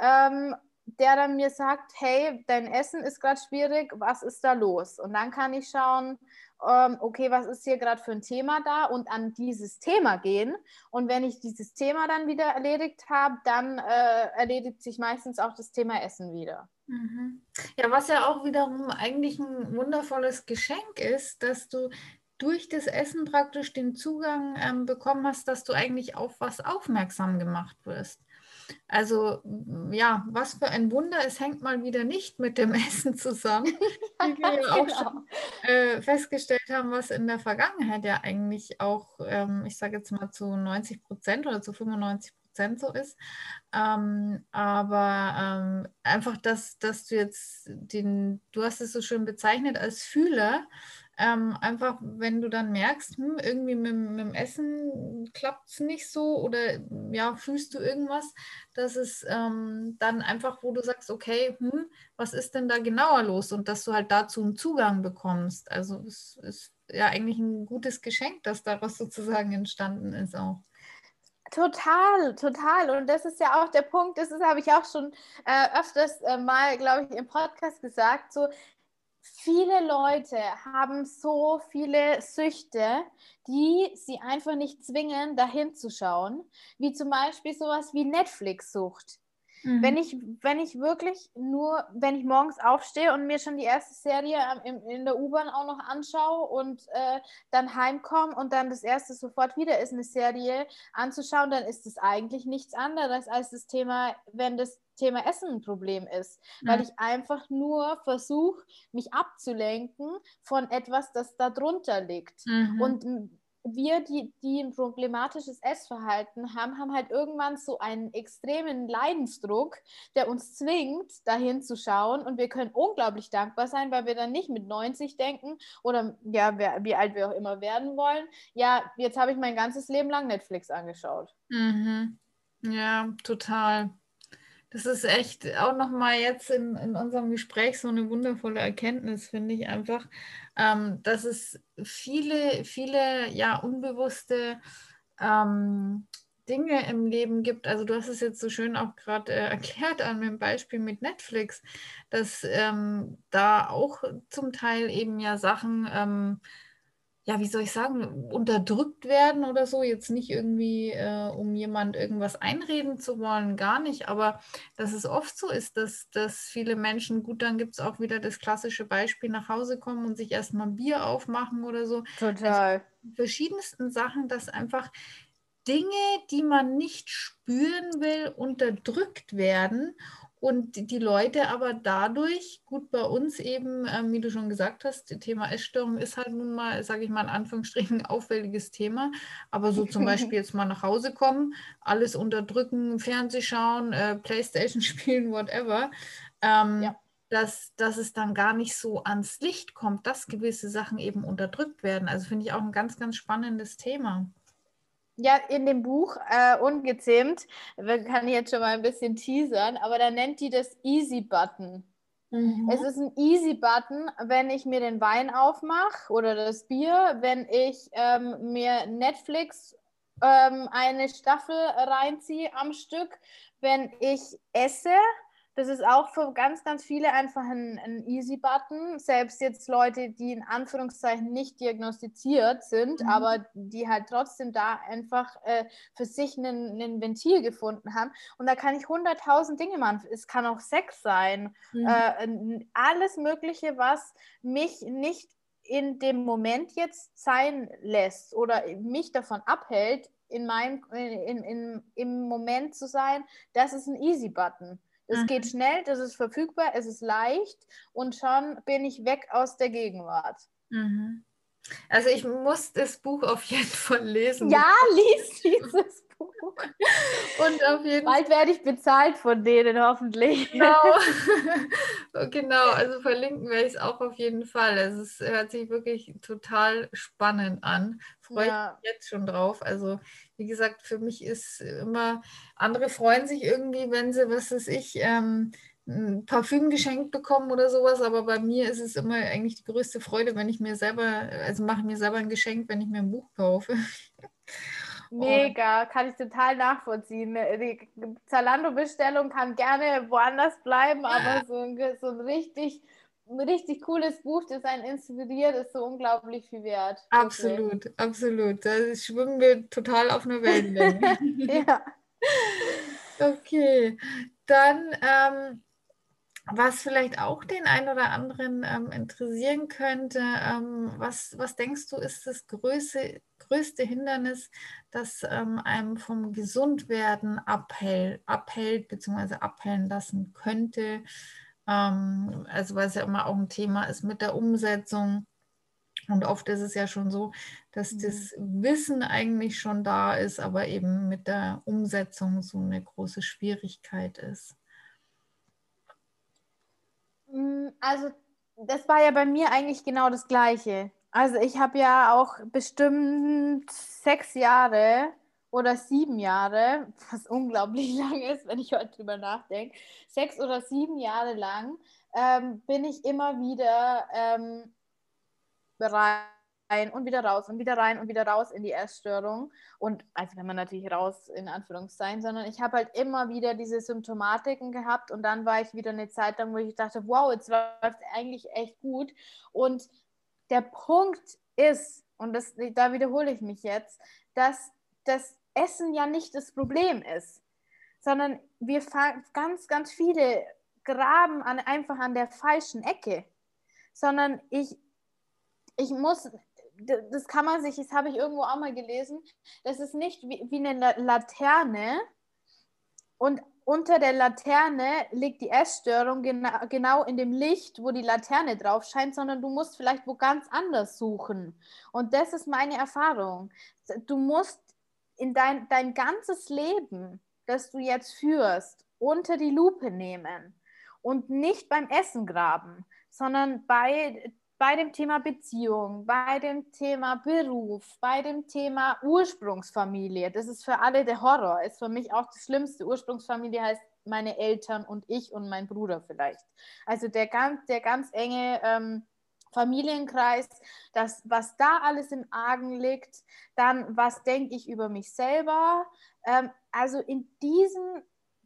Ähm, der dann mir sagt, hey, dein Essen ist gerade schwierig, was ist da los? Und dann kann ich schauen, ähm, okay, was ist hier gerade für ein Thema da und an dieses Thema gehen. Und wenn ich dieses Thema dann wieder erledigt habe, dann äh, erledigt sich meistens auch das Thema Essen wieder. Mhm. Ja, was ja auch wiederum eigentlich ein wundervolles Geschenk ist, dass du durch das Essen praktisch den Zugang ähm, bekommen hast, dass du eigentlich auf was aufmerksam gemacht wirst. Also ja, was für ein Wunder, es hängt mal wieder nicht mit dem Essen zusammen, wie wir ja auch genau. schon äh, festgestellt haben, was in der Vergangenheit ja eigentlich auch, ähm, ich sage jetzt mal zu 90 Prozent oder zu 95 Prozent so ist. Ähm, aber ähm, einfach, dass, dass du jetzt den, du hast es so schön bezeichnet als Fühler, ähm, einfach, wenn du dann merkst, hm, irgendwie mit, mit, dem Essen klappt es nicht so oder ja, fühlst du irgendwas, dass es ähm, dann einfach, wo du sagst, okay, hm, was ist denn da genauer los und dass du halt dazu einen Zugang bekommst. Also es ist ja eigentlich ein gutes Geschenk, dass daraus sozusagen entstanden ist auch. Total, total. Und das ist ja auch der Punkt, das habe ich auch schon äh, öfters äh, mal, glaube ich, im Podcast gesagt, so viele Leute haben so viele Süchte, die sie einfach nicht zwingen, dahin zu schauen, wie zum Beispiel sowas wie Netflix-Sucht. Mhm. Wenn, ich, wenn ich wirklich nur, wenn ich morgens aufstehe und mir schon die erste Serie in, in der U-Bahn auch noch anschaue und äh, dann heimkomme und dann das erste sofort wieder ist, eine Serie anzuschauen, dann ist es eigentlich nichts anderes als das Thema, wenn das Thema Essen ein Problem ist, mhm. weil ich einfach nur versuche, mich abzulenken von etwas, das da drunter liegt. Mhm. Und wir, die, die ein problematisches Essverhalten haben, haben halt irgendwann so einen extremen Leidensdruck, der uns zwingt, dahin zu schauen. Und wir können unglaublich dankbar sein, weil wir dann nicht mit 90 denken oder ja, wie alt wir auch immer werden wollen. Ja, jetzt habe ich mein ganzes Leben lang Netflix angeschaut. Mhm. Ja, total. Das ist echt auch nochmal jetzt in, in unserem Gespräch so eine wundervolle Erkenntnis, finde ich einfach, ähm, dass es viele, viele ja unbewusste ähm, Dinge im Leben gibt. Also du hast es jetzt so schön auch gerade äh, erklärt an dem Beispiel mit Netflix, dass ähm, da auch zum Teil eben ja Sachen ähm, ja, wie soll ich sagen, unterdrückt werden oder so. Jetzt nicht irgendwie, äh, um jemand irgendwas einreden zu wollen, gar nicht. Aber dass es oft so ist, dass, dass viele Menschen, gut, dann gibt es auch wieder das klassische Beispiel, nach Hause kommen und sich erstmal Bier aufmachen oder so. Total. Also, verschiedensten Sachen, dass einfach Dinge, die man nicht spüren will, unterdrückt werden und die Leute aber dadurch, gut bei uns eben, ähm, wie du schon gesagt hast, das Thema Essstörung ist halt nun mal, sage ich mal in Anführungsstrichen, ein auffälliges Thema. Aber so zum Beispiel jetzt mal nach Hause kommen, alles unterdrücken, Fernseh schauen, äh, Playstation spielen, whatever. Ähm, ja. Dass, dass es dann gar nicht so ans Licht kommt, dass gewisse Sachen eben unterdrückt werden. Also finde ich auch ein ganz, ganz spannendes Thema. Ja, in dem Buch äh, Ungezähmt, kann ich jetzt schon mal ein bisschen teasern, aber da nennt die das Easy-Button. Mhm. Es ist ein Easy-Button, wenn ich mir den Wein aufmache oder das Bier, wenn ich ähm, mir Netflix ähm, eine Staffel reinziehe am Stück, wenn ich esse, das ist auch für ganz, ganz viele einfach ein, ein Easy-Button. Selbst jetzt Leute, die in Anführungszeichen nicht diagnostiziert sind, mhm. aber die halt trotzdem da einfach äh, für sich ein Ventil gefunden haben. Und da kann ich hunderttausend Dinge machen. Es kann auch Sex sein. Mhm. Äh, alles Mögliche, was mich nicht in dem Moment jetzt sein lässt oder mich davon abhält, in meinem, in, in, im Moment zu sein, das ist ein Easy-Button. Es mhm. geht schnell, das ist verfügbar, es ist leicht und schon bin ich weg aus der Gegenwart. Mhm. Also ich muss das Buch auf jeden Fall lesen. Ja, lies dieses Buch. Und auf jeden Bald werde ich bezahlt von denen, hoffentlich. Genau, genau also verlinken werde ich es auch auf jeden Fall. Also es hört sich wirklich total spannend an. Freue ja. ich mich jetzt schon drauf. Also wie gesagt, für mich ist immer, andere freuen sich irgendwie, wenn sie, was weiß ich, ähm, ein Parfüm geschenkt bekommen oder sowas, aber bei mir ist es immer eigentlich die größte Freude, wenn ich mir selber, also mache mir selber ein Geschenk, wenn ich mir ein Buch kaufe. Mega, kann ich total nachvollziehen. Die Zalando-Bestellung kann gerne woanders bleiben, aber so ein, so ein richtig ein richtig cooles Buch, das einen inspiriert, ist so unglaublich viel wert. Absolut, wirklich. absolut. Da schwimmen wir total auf einer Wellenlänge. ja. Okay, dann ähm, was vielleicht auch den einen oder anderen ähm, interessieren könnte, ähm, was, was denkst du, ist das größte, größte Hindernis, das ähm, einem vom Gesundwerden abhält, abhält bzw. abhellen lassen könnte? Ähm, also weil es ja immer auch ein Thema ist mit der Umsetzung. Und oft ist es ja schon so, dass mhm. das Wissen eigentlich schon da ist, aber eben mit der Umsetzung so eine große Schwierigkeit ist. Mm, also das war ja bei mir eigentlich genau das Gleiche. Also ich habe ja auch bestimmt sechs Jahre oder sieben Jahre, was unglaublich lang ist, wenn ich heute drüber nachdenke, sechs oder sieben Jahre lang ähm, bin ich immer wieder ähm, rein und wieder raus und wieder rein und wieder raus in die Essstörung. Und also wenn man natürlich raus in Anführungszeichen, sondern ich habe halt immer wieder diese Symptomatiken gehabt und dann war ich wieder eine Zeit lang, wo ich dachte, wow, jetzt läuft es eigentlich echt gut. Und der Punkt ist, und das, da wiederhole ich mich jetzt, dass das Essen ja nicht das Problem ist. sondern wir ganz, ganz viele graben an, einfach an der falschen Ecke, sondern ich, ich muss, das kann man sich, das habe ich irgendwo auch mal gelesen, das ist nicht wie, wie eine Laterne und unter der Laterne liegt die Essstörung genau, genau in dem Licht, wo die Laterne drauf scheint, sondern du musst vielleicht wo ganz anders suchen. Und das ist meine Erfahrung. Du musst in dein, dein ganzes Leben, das du jetzt führst, unter die Lupe nehmen und nicht beim Essen graben, sondern bei bei dem Thema Beziehung, bei dem Thema Beruf, bei dem Thema Ursprungsfamilie. Das ist für alle der Horror, ist für mich auch das Schlimmste. Ursprungsfamilie heißt meine Eltern und ich und mein Bruder vielleicht. Also der ganz, der ganz enge ähm, Familienkreis, das, was da alles im Argen liegt, dann was denke ich über mich selber. Ähm, also in diesen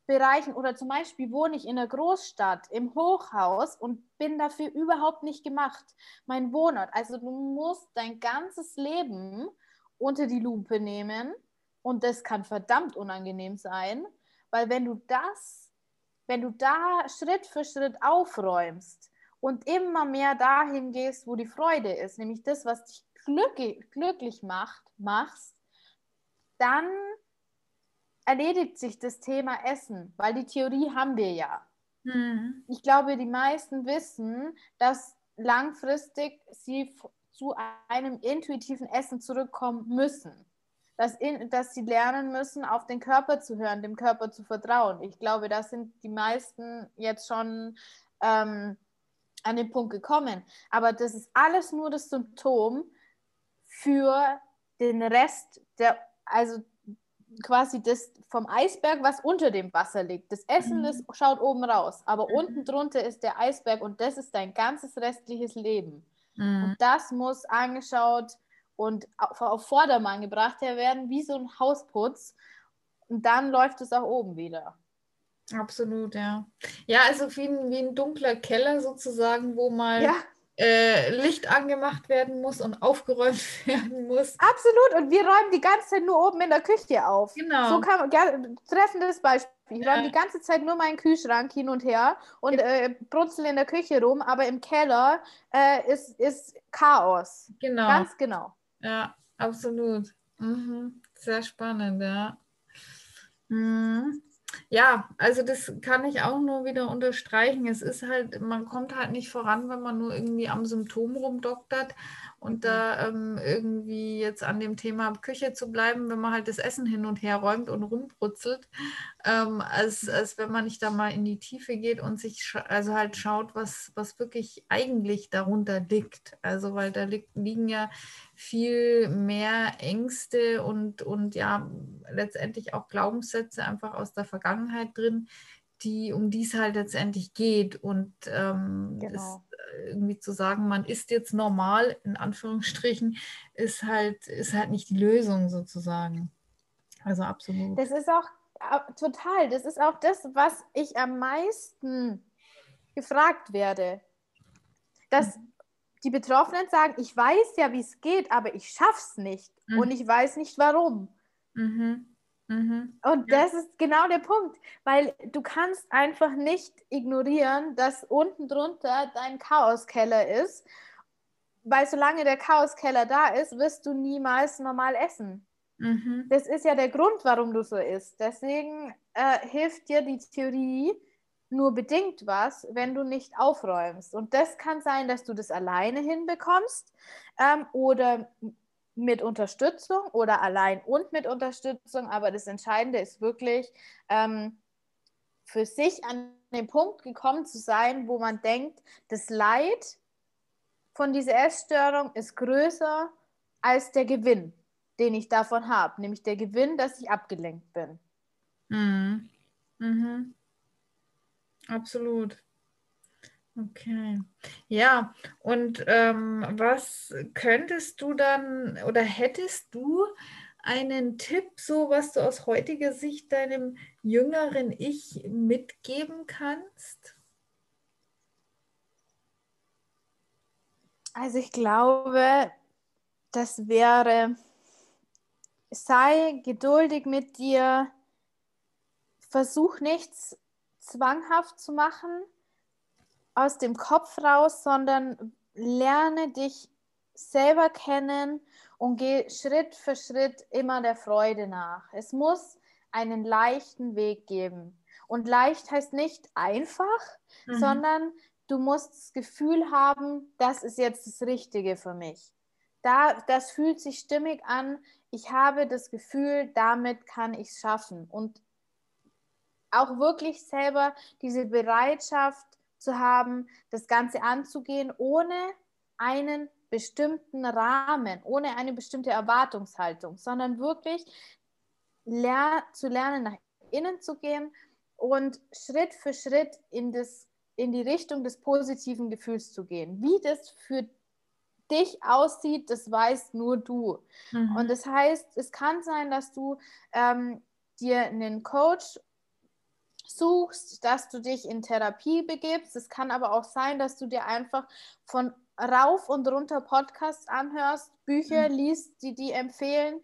Bereichen oder zum Beispiel wohne ich in einer Großstadt im Hochhaus und bin dafür überhaupt nicht gemacht. Mein Wohnort, also du musst dein ganzes Leben unter die Lupe nehmen und das kann verdammt unangenehm sein, weil wenn du das, wenn du da Schritt für Schritt aufräumst und immer mehr dahin gehst, wo die Freude ist, nämlich das, was dich glücklich, glücklich macht, machst, dann erledigt sich das Thema Essen, weil die Theorie haben wir ja. Mhm. Ich glaube, die meisten wissen, dass langfristig sie zu einem intuitiven Essen zurückkommen müssen. Dass, in, dass sie lernen müssen, auf den Körper zu hören, dem Körper zu vertrauen. Ich glaube, da sind die meisten jetzt schon ähm, an den Punkt gekommen. Aber das ist alles nur das Symptom für den Rest der, also quasi das vom Eisberg, was unter dem Wasser liegt. Das Essen mhm. ist, schaut oben raus, aber mhm. unten drunter ist der Eisberg und das ist dein ganzes restliches Leben. Mhm. Und das muss angeschaut und auf, auf Vordermann gebracht werden, wie so ein Hausputz. Und dann läuft es auch oben wieder. Absolut, ja. Ja, also wie ein, wie ein dunkler Keller sozusagen, wo mal ja äh, Licht angemacht werden muss und aufgeräumt werden muss. Absolut. Und wir räumen die ganze Zeit nur oben in der Küche auf. Genau. So kann man, treffendes Beispiel. Ich räume die ganze Zeit nur meinen Kühlschrank hin und her und äh, brutzel in der Küche rum, aber im Keller äh, ist, ist Chaos. Genau. Ganz genau. Ja, absolut. Mhm. Sehr spannend, ja. Mhm. Ja, also das kann ich auch nur wieder unterstreichen. Es ist halt, man kommt halt nicht voran, wenn man nur irgendwie am Symptom rumdoktert und da ähm, irgendwie jetzt an dem Thema Küche zu bleiben, wenn man halt das Essen hin und her räumt und rumbrutzelt, ähm, als, als wenn man nicht da mal in die Tiefe geht und sich also halt schaut, was, was wirklich eigentlich darunter liegt. Also weil da liegt, liegen ja viel mehr Ängste und, und ja letztendlich auch Glaubenssätze einfach aus der Vergangenheit drin, die, um die es halt letztendlich geht. Und ähm, genau. das, irgendwie zu sagen, man ist jetzt normal, in Anführungsstrichen, ist halt, ist halt nicht die Lösung sozusagen. Also absolut. Das ist auch total, das ist auch das, was ich am meisten gefragt werde. Dass mhm. die Betroffenen sagen, ich weiß ja, wie es geht, aber ich schaff's nicht mhm. und ich weiß nicht warum. Mhm. Mhm. Und ja. das ist genau der Punkt, weil du kannst einfach nicht ignorieren, dass unten drunter dein Chaoskeller ist, weil solange der Chaoskeller da ist, wirst du niemals normal essen. Mhm. Das ist ja der Grund, warum du so isst. Deswegen äh, hilft dir die Theorie nur bedingt was, wenn du nicht aufräumst. Und das kann sein, dass du das alleine hinbekommst ähm, oder mit Unterstützung oder allein und mit Unterstützung. Aber das Entscheidende ist wirklich, ähm, für sich an den Punkt gekommen zu sein, wo man denkt, das Leid von dieser Essstörung ist größer als der Gewinn, den ich davon habe, nämlich der Gewinn, dass ich abgelenkt bin. Mhm. Mhm. Absolut. Okay. Ja, und ähm, was könntest du dann oder hättest du einen Tipp, so was du aus heutiger Sicht deinem jüngeren Ich mitgeben kannst? Also ich glaube, das wäre, sei geduldig mit dir, versuch nichts zwanghaft zu machen aus dem Kopf raus, sondern lerne dich selber kennen und geh Schritt für Schritt immer der Freude nach. Es muss einen leichten Weg geben. Und leicht heißt nicht einfach, mhm. sondern du musst das Gefühl haben, das ist jetzt das Richtige für mich. Da, das fühlt sich stimmig an. Ich habe das Gefühl, damit kann ich es schaffen. Und auch wirklich selber diese Bereitschaft zu haben, das Ganze anzugehen, ohne einen bestimmten Rahmen, ohne eine bestimmte Erwartungshaltung, sondern wirklich ler zu lernen, nach innen zu gehen und Schritt für Schritt in, das, in die Richtung des positiven Gefühls zu gehen. Wie das für dich aussieht, das weißt nur du. Mhm. Und das heißt, es kann sein, dass du ähm, dir einen Coach suchst, dass du dich in Therapie begibst. Es kann aber auch sein, dass du dir einfach von rauf und runter Podcasts anhörst, Bücher mhm. liest, die die empfehlen,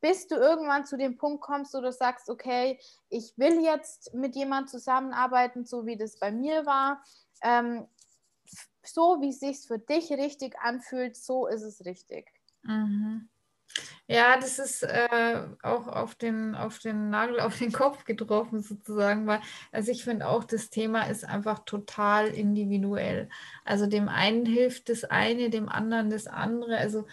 bis du irgendwann zu dem Punkt kommst, wo du sagst, okay, ich will jetzt mit jemandem zusammenarbeiten, so wie das bei mir war. Ähm, so wie es sich für dich richtig anfühlt, so ist es richtig. Mhm. Ja, das ist äh, auch auf den, auf den Nagel, auf den Kopf getroffen sozusagen, weil also ich finde auch, das Thema ist einfach total individuell. Also dem einen hilft das eine, dem anderen das andere. Also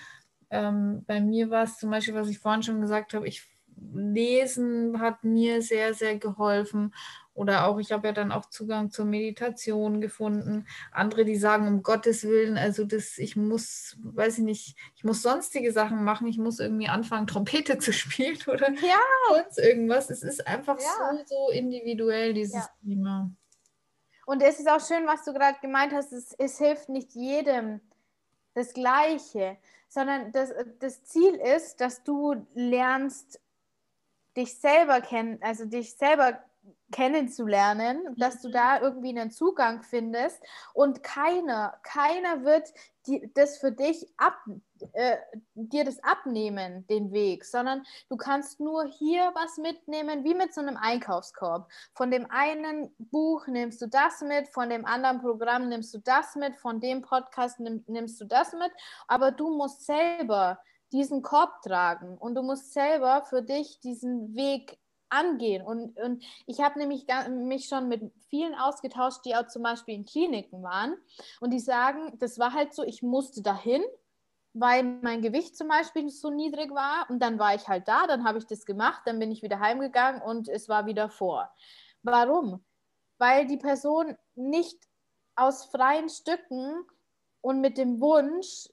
ähm, bei mir war es zum Beispiel, was ich vorhin schon gesagt habe, ich lesen hat mir sehr, sehr geholfen. Oder auch, ich habe ja dann auch Zugang zur Meditation gefunden. Andere, die sagen, um Gottes Willen, also das, ich muss, weiß ich nicht, ich muss sonstige Sachen machen, ich muss irgendwie anfangen, Trompete zu spielen oder ja. sonst irgendwas. Es ist einfach ja. so, so individuell, dieses ja. Thema. Und es ist auch schön, was du gerade gemeint hast, es, es hilft nicht jedem das Gleiche, sondern das, das Ziel ist, dass du lernst, dich selber kennen, also dich selber kennenzulernen, dass du da irgendwie einen Zugang findest und keiner, keiner wird die, das für dich ab, äh, dir das abnehmen, den Weg, sondern du kannst nur hier was mitnehmen, wie mit so einem Einkaufskorb. Von dem einen Buch nimmst du das mit, von dem anderen Programm nimmst du das mit, von dem Podcast nimm, nimmst du das mit, aber du musst selber diesen Korb tragen und du musst selber für dich diesen Weg angehen. Und, und ich habe nämlich mich schon mit vielen ausgetauscht, die auch zum Beispiel in Kliniken waren. Und die sagen, das war halt so, ich musste dahin, weil mein Gewicht zum Beispiel so niedrig war. Und dann war ich halt da, dann habe ich das gemacht, dann bin ich wieder heimgegangen und es war wieder vor. Warum? Weil die Person nicht aus freien Stücken und mit dem Wunsch,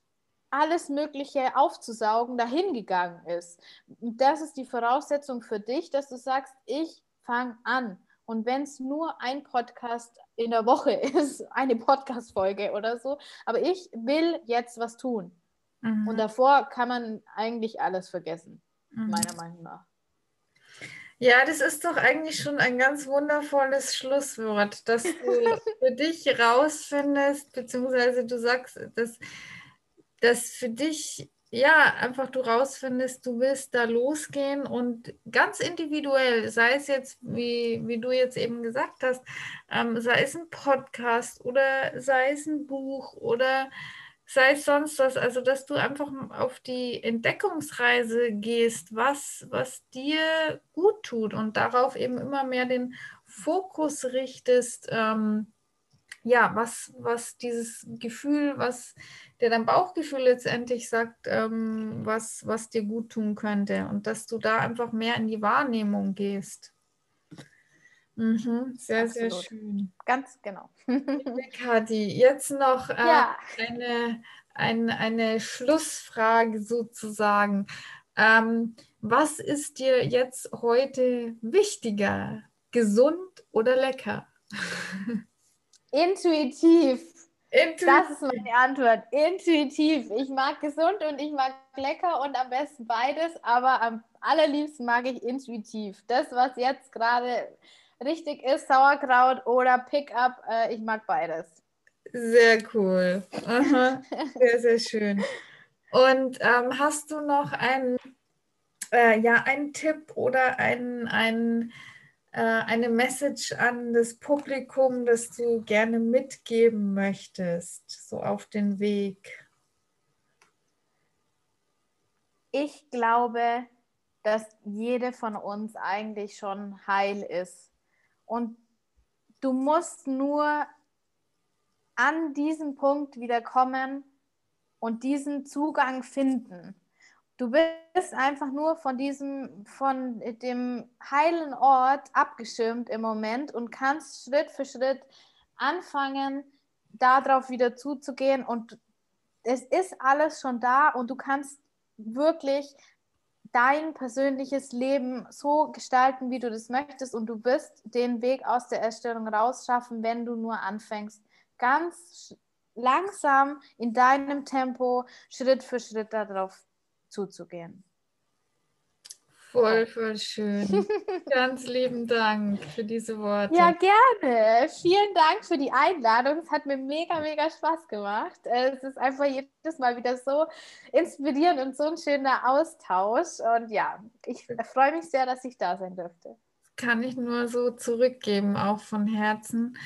alles Mögliche aufzusaugen, dahin gegangen ist. Das ist die Voraussetzung für dich, dass du sagst, ich fange an. Und wenn es nur ein Podcast in der Woche ist, eine Podcast-Folge oder so, aber ich will jetzt was tun. Mhm. Und davor kann man eigentlich alles vergessen, mhm. meiner Meinung nach. Ja, das ist doch eigentlich schon ein ganz wundervolles Schlusswort, dass du für dich rausfindest, beziehungsweise du sagst, dass dass für dich ja einfach du rausfindest, du willst da losgehen und ganz individuell, sei es jetzt, wie, wie du jetzt eben gesagt hast, ähm, sei es ein Podcast oder sei es ein Buch oder sei es sonst was, also dass du einfach auf die Entdeckungsreise gehst, was, was dir gut tut und darauf eben immer mehr den Fokus richtest. Ähm, ja, was, was dieses Gefühl, was der dein Bauchgefühl letztendlich sagt, ähm, was, was dir gut tun könnte und dass du da einfach mehr in die Wahrnehmung gehst. Mhm, sehr, Absolut. sehr schön. Ganz genau. Kathi, jetzt noch äh, ja. eine, eine, eine Schlussfrage sozusagen. Ähm, was ist dir jetzt heute wichtiger? Gesund oder lecker? Intuitiv. Intuitiv. Das ist meine Antwort. Intuitiv. Ich mag gesund und ich mag lecker und am besten beides, aber am allerliebsten mag ich intuitiv. Das, was jetzt gerade richtig ist, Sauerkraut oder Pickup, äh, ich mag beides. Sehr cool. Aha. Sehr, sehr schön. Und ähm, hast du noch einen, äh, ja, einen Tipp oder einen, einen eine Message an das Publikum, das du gerne mitgeben möchtest, so auf den Weg? Ich glaube, dass jede von uns eigentlich schon heil ist. Und du musst nur an diesen Punkt wieder kommen und diesen Zugang finden. Du bist einfach nur von diesem, von dem heilen Ort abgeschirmt im Moment und kannst Schritt für Schritt anfangen, darauf wieder zuzugehen. Und es ist alles schon da und du kannst wirklich dein persönliches Leben so gestalten, wie du das möchtest. Und du wirst den Weg aus der Erstellung rausschaffen, wenn du nur anfängst, ganz langsam in deinem Tempo Schritt für Schritt darauf zuzugehen. Voll, voll schön. Ganz lieben Dank für diese Worte. Ja, gerne. Vielen Dank für die Einladung. Es hat mir mega, mega Spaß gemacht. Es ist einfach jedes Mal wieder so inspirierend und so ein schöner Austausch. Und ja, ich freue mich sehr, dass ich da sein dürfte kann ich nur so zurückgeben, auch von Herzen.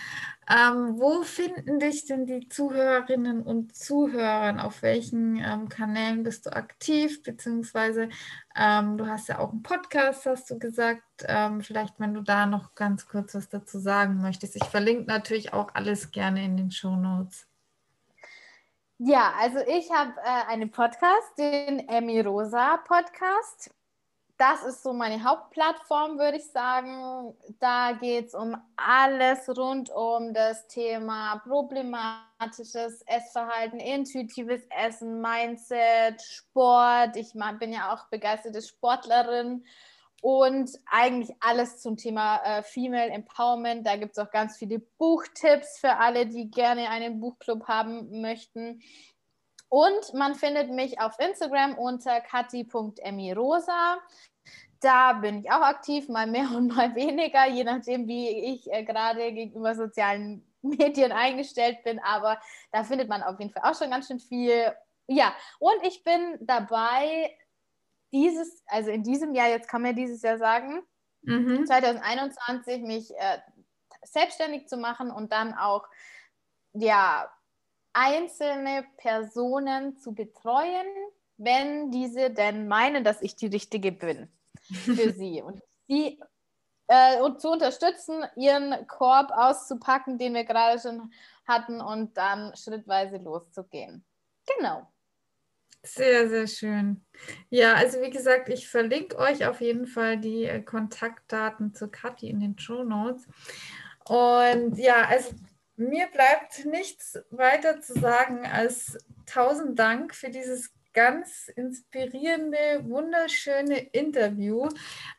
Ähm, wo finden dich denn die Zuhörerinnen und Zuhörer? Auf welchen ähm, Kanälen bist du aktiv? Beziehungsweise ähm, du hast ja auch einen Podcast, hast du gesagt. Ähm, vielleicht, wenn du da noch ganz kurz was dazu sagen möchtest. Ich verlinke natürlich auch alles gerne in den Show Notes. Ja, also ich habe äh, einen Podcast, den Emmy Rosa Podcast das ist so meine Hauptplattform, würde ich sagen. Da geht es um alles rund um das Thema problematisches Essverhalten, intuitives Essen, Mindset, Sport. Ich bin ja auch begeisterte Sportlerin und eigentlich alles zum Thema äh, Female Empowerment. Da gibt es auch ganz viele Buchtipps für alle, die gerne einen Buchclub haben möchten. Und man findet mich auf Instagram unter kati.emirosa da bin ich auch aktiv, mal mehr und mal weniger, je nachdem, wie ich äh, gerade gegenüber sozialen Medien eingestellt bin. Aber da findet man auf jeden Fall auch schon ganz schön viel. Ja, und ich bin dabei, dieses, also in diesem Jahr, jetzt kann man dieses Jahr sagen, mhm. 2021 mich äh, selbstständig zu machen und dann auch, ja, einzelne Personen zu betreuen, wenn diese denn meinen, dass ich die Richtige bin für sie. Und sie äh, und zu unterstützen, ihren Korb auszupacken, den wir gerade schon hatten, und dann schrittweise loszugehen. Genau. Sehr, sehr schön. Ja, also wie gesagt, ich verlinke euch auf jeden Fall die äh, Kontaktdaten zu Kathi in den Show Notes. Und ja, also mir bleibt nichts weiter zu sagen als tausend Dank für dieses ganz inspirierende, wunderschöne Interview.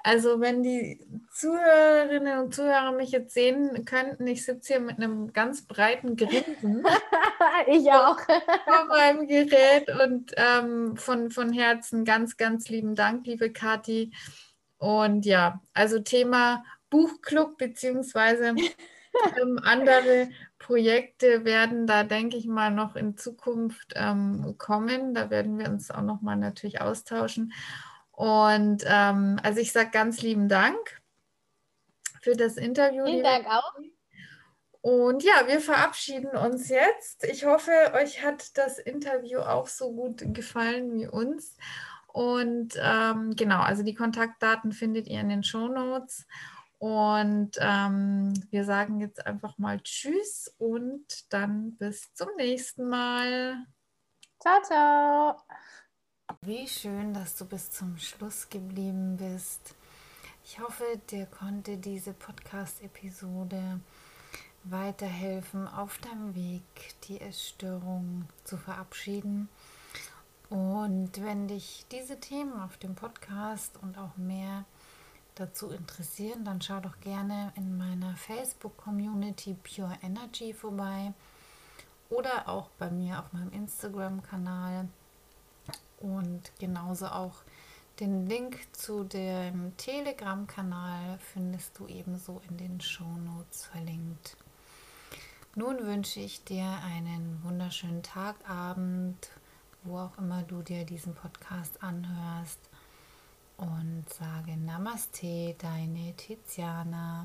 Also wenn die Zuhörerinnen und Zuhörer mich jetzt sehen könnten, ich sitze hier mit einem ganz breiten Grinsen. ich auch. Vor meinem Gerät und ähm, von, von Herzen ganz, ganz lieben Dank, liebe Kathi. Und ja, also Thema Buchclub beziehungsweise ähm, andere Projekte werden da, denke ich mal, noch in Zukunft ähm, kommen. Da werden wir uns auch noch mal natürlich austauschen. Und ähm, also ich sage ganz lieben Dank für das Interview. Vielen Dank auch. Und ja, wir verabschieden uns jetzt. Ich hoffe, euch hat das Interview auch so gut gefallen wie uns. Und ähm, genau, also die Kontaktdaten findet ihr in den Show Notes. Und ähm, wir sagen jetzt einfach mal Tschüss und dann bis zum nächsten Mal. Ciao, ciao. Wie schön, dass du bis zum Schluss geblieben bist. Ich hoffe, dir konnte diese Podcast-Episode weiterhelfen, auf deinem Weg die Essstörung zu verabschieden. Und wenn dich diese Themen auf dem Podcast und auch mehr dazu interessieren, dann schau doch gerne in meiner Facebook-Community Pure Energy vorbei oder auch bei mir auf meinem Instagram-Kanal und genauso auch den Link zu dem Telegram-Kanal findest du ebenso in den Shownotes verlinkt. Nun wünsche ich dir einen wunderschönen Tagabend, wo auch immer du dir diesen Podcast anhörst. Und sage Namaste, deine Tiziana.